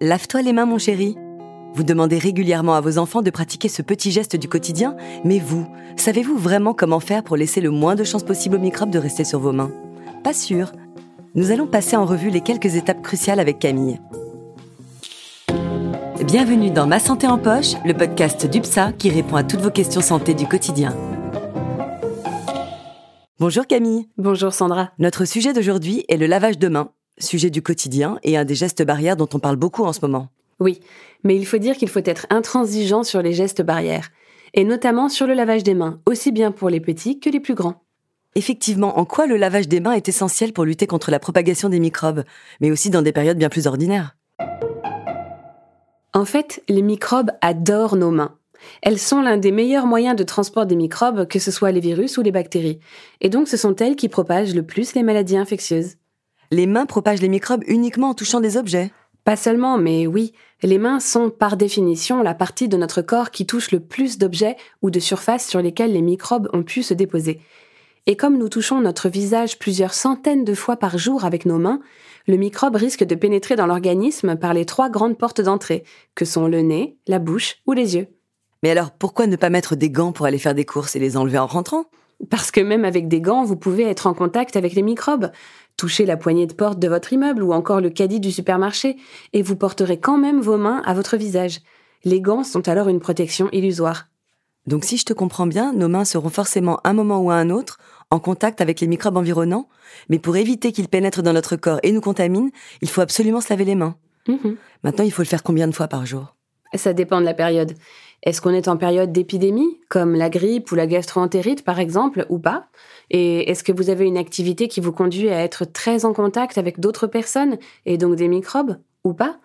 Lave-toi les mains, mon chéri. Vous demandez régulièrement à vos enfants de pratiquer ce petit geste du quotidien, mais vous, savez-vous vraiment comment faire pour laisser le moins de chances possible aux microbes de rester sur vos mains? Pas sûr. Nous allons passer en revue les quelques étapes cruciales avec Camille. Bienvenue dans Ma Santé en Poche, le podcast d'UPSA qui répond à toutes vos questions santé du quotidien. Bonjour Camille. Bonjour Sandra. Notre sujet d'aujourd'hui est le lavage de mains, sujet du quotidien et un des gestes barrières dont on parle beaucoup en ce moment. Oui, mais il faut dire qu'il faut être intransigeant sur les gestes barrières, et notamment sur le lavage des mains, aussi bien pour les petits que les plus grands. Effectivement, en quoi le lavage des mains est essentiel pour lutter contre la propagation des microbes, mais aussi dans des périodes bien plus ordinaires? En fait, les microbes adorent nos mains. Elles sont l'un des meilleurs moyens de transport des microbes, que ce soit les virus ou les bactéries. Et donc ce sont elles qui propagent le plus les maladies infectieuses. Les mains propagent les microbes uniquement en touchant des objets Pas seulement, mais oui, les mains sont par définition la partie de notre corps qui touche le plus d'objets ou de surfaces sur lesquelles les microbes ont pu se déposer. Et comme nous touchons notre visage plusieurs centaines de fois par jour avec nos mains, le microbe risque de pénétrer dans l'organisme par les trois grandes portes d'entrée, que sont le nez, la bouche ou les yeux. Mais alors pourquoi ne pas mettre des gants pour aller faire des courses et les enlever en rentrant? Parce que même avec des gants, vous pouvez être en contact avec les microbes, toucher la poignée de porte de votre immeuble ou encore le caddie du supermarché, et vous porterez quand même vos mains à votre visage. Les gants sont alors une protection illusoire. Donc si je te comprends bien, nos mains seront forcément un moment ou à un autre en contact avec les microbes environnants, mais pour éviter qu'ils pénètrent dans notre corps et nous contaminent, il faut absolument se laver les mains. Mhm. Maintenant, il faut le faire combien de fois par jour? Ça dépend de la période. Est-ce qu'on est en période d'épidémie, comme la grippe ou la gastroentérite par exemple, ou pas? Et est-ce que vous avez une activité qui vous conduit à être très en contact avec d'autres personnes, et donc des microbes, ou pas?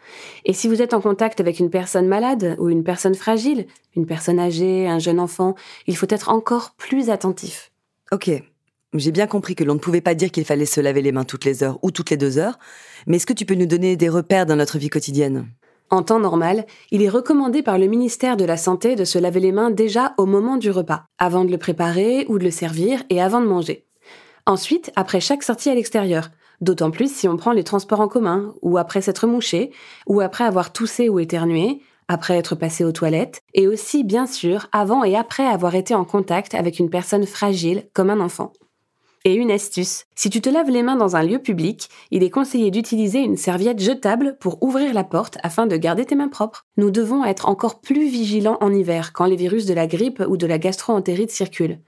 Et si vous êtes en contact avec une personne malade ou une personne fragile, une personne âgée, un jeune enfant, il faut être encore plus attentif. Ok, j'ai bien compris que l'on ne pouvait pas dire qu'il fallait se laver les mains toutes les heures ou toutes les deux heures, mais est-ce que tu peux nous donner des repères dans notre vie quotidienne? En temps normal, il est recommandé par le ministère de la Santé de se laver les mains déjà au moment du repas, avant de le préparer ou de le servir et avant de manger. Ensuite, après chaque sortie à l'extérieur, d'autant plus si on prend les transports en commun, ou après s'être mouché, ou après avoir toussé ou éternué, après être passé aux toilettes, et aussi, bien sûr, avant et après avoir été en contact avec une personne fragile comme un enfant. Et une astuce, si tu te laves les mains dans un lieu public, il est conseillé d'utiliser une serviette jetable pour ouvrir la porte afin de garder tes mains propres. Nous devons être encore plus vigilants en hiver quand les virus de la grippe ou de la gastroentérite circulent.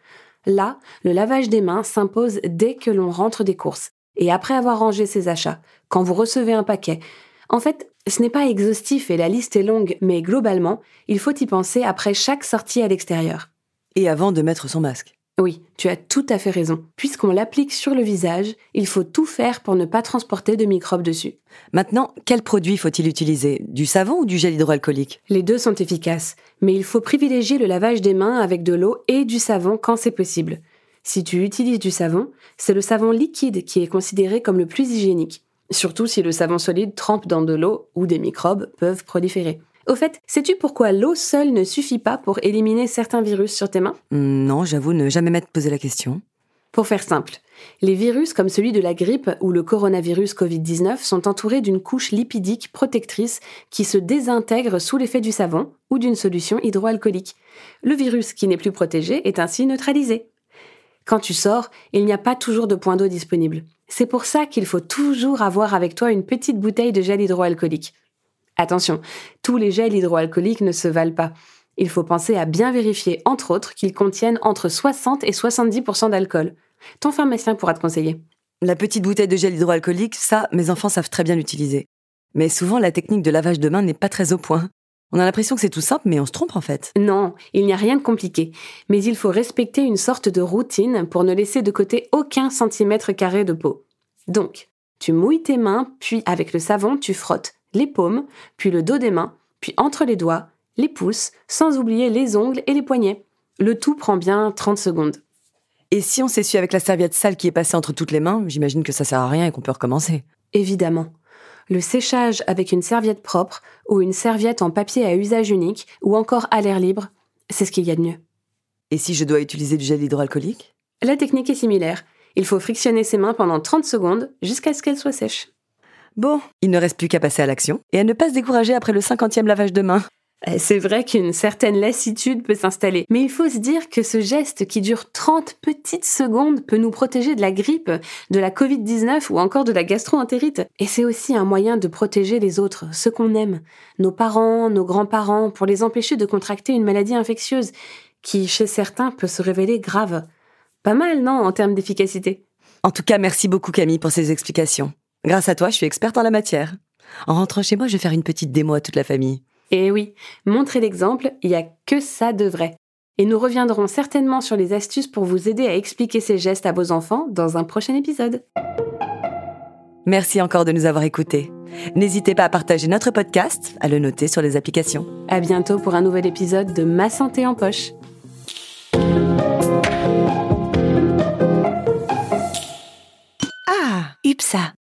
Là, le lavage des mains s'impose dès que l'on rentre des courses et après avoir rangé ses achats, quand vous recevez un paquet. En fait, ce n'est pas exhaustif et la liste est longue, mais globalement, il faut y penser après chaque sortie à l'extérieur. Et avant de mettre son masque Oui, tu as tout à fait raison. Puisqu'on l'applique sur le visage, il faut tout faire pour ne pas transporter de microbes dessus. Maintenant, quel produit faut-il utiliser? Du savon ou du gel hydroalcoolique? Les deux sont efficaces, mais il faut privilégier le lavage des mains avec de l'eau et du savon quand c'est possible. Si tu utilises du savon, c'est le savon liquide qui est considéré comme le plus hygiénique, surtout si le savon solide trempe dans de l'eau où des microbes peuvent proliférer. Au fait, sais-tu pourquoi l'eau seule ne suffit pas pour éliminer certains virus sur tes mains? Non, j'avoue ne jamais m'être posé la question. Pour faire simple, les virus comme celui de la grippe ou le coronavirus Covid-19 sont entourés d'une couche lipidique protectrice qui se désintègre sous l'effet du savon ou d'une solution hydroalcoolique. Le virus qui n'est plus protégé est ainsi neutralisé. Quand tu sors, il n'y a pas toujours de point d'eau disponible. C'est pour ça qu'il faut toujours avoir avec toi une petite bouteille de gel hydroalcoolique. Attention, tous les gels hydroalcooliques ne se valent pas. Il faut penser à bien vérifier, entre autres, qu'ils contiennent entre 60 et 70% d'alcool. Ton pharmacien pourra te conseiller. La petite bouteille de gel hydroalcoolique, ça, mes enfants savent très bien l'utiliser. Mais souvent, la technique de lavage de main n'est pas très au point. On a l'impression que c'est tout simple, mais on se trompe en fait. Non, il n'y a rien de compliqué. Mais il faut respecter une sorte de routine pour ne laisser de côté aucun centimètre carré de peau. Donc, tu mouilles tes mains, puis avec le savon, tu frottes les paumes, puis le dos des mains, puis entre les doigts, les pouces, sans oublier les ongles et les poignets. Le tout prend bien 30 secondes. Et si on s'essuie avec la serviette sale qui est passée entre toutes les mains, j'imagine que ça sert à rien et qu'on peut recommencer. Évidemment. Le séchage avec une serviette propre ou une serviette en papier à usage unique ou encore à l'air libre, c'est ce qu'il y a de mieux. Et si je dois utiliser du gel hydroalcoolique? La technique est similaire. Il faut frictionner ses mains pendant 30 secondes jusqu'à ce qu'elles soient sèches. Bon, il ne reste plus qu'à passer à l'action et à ne pas se décourager après le cinquantième lavage de main. Eh, c'est vrai qu'une certaine lassitude peut s'installer, mais il faut se dire que ce geste qui dure 30 petites secondes peut nous protéger de la grippe, de la Covid-19 ou encore de la gastro-entérite. Et c'est aussi un moyen de protéger les autres, ceux qu'on aime, nos parents, nos grands-parents, pour les empêcher de contracter une maladie infectieuse, qui chez certains peut se révéler grave. Pas mal, non, en termes d'efficacité En tout cas, merci beaucoup Camille pour ces explications. Grâce à toi, je suis experte en la matière. En rentrant chez moi, je vais faire une petite démo à toute la famille. Et oui, montrer l'exemple, il n'y a que ça de vrai. Et nous reviendrons certainement sur les astuces pour vous aider à expliquer ces gestes à vos enfants dans un prochain épisode. Merci encore de nous avoir écoutés. N'hésitez pas à partager notre podcast, à le noter sur les applications. À bientôt pour un nouvel épisode de Ma santé en poche. Ah, UPSA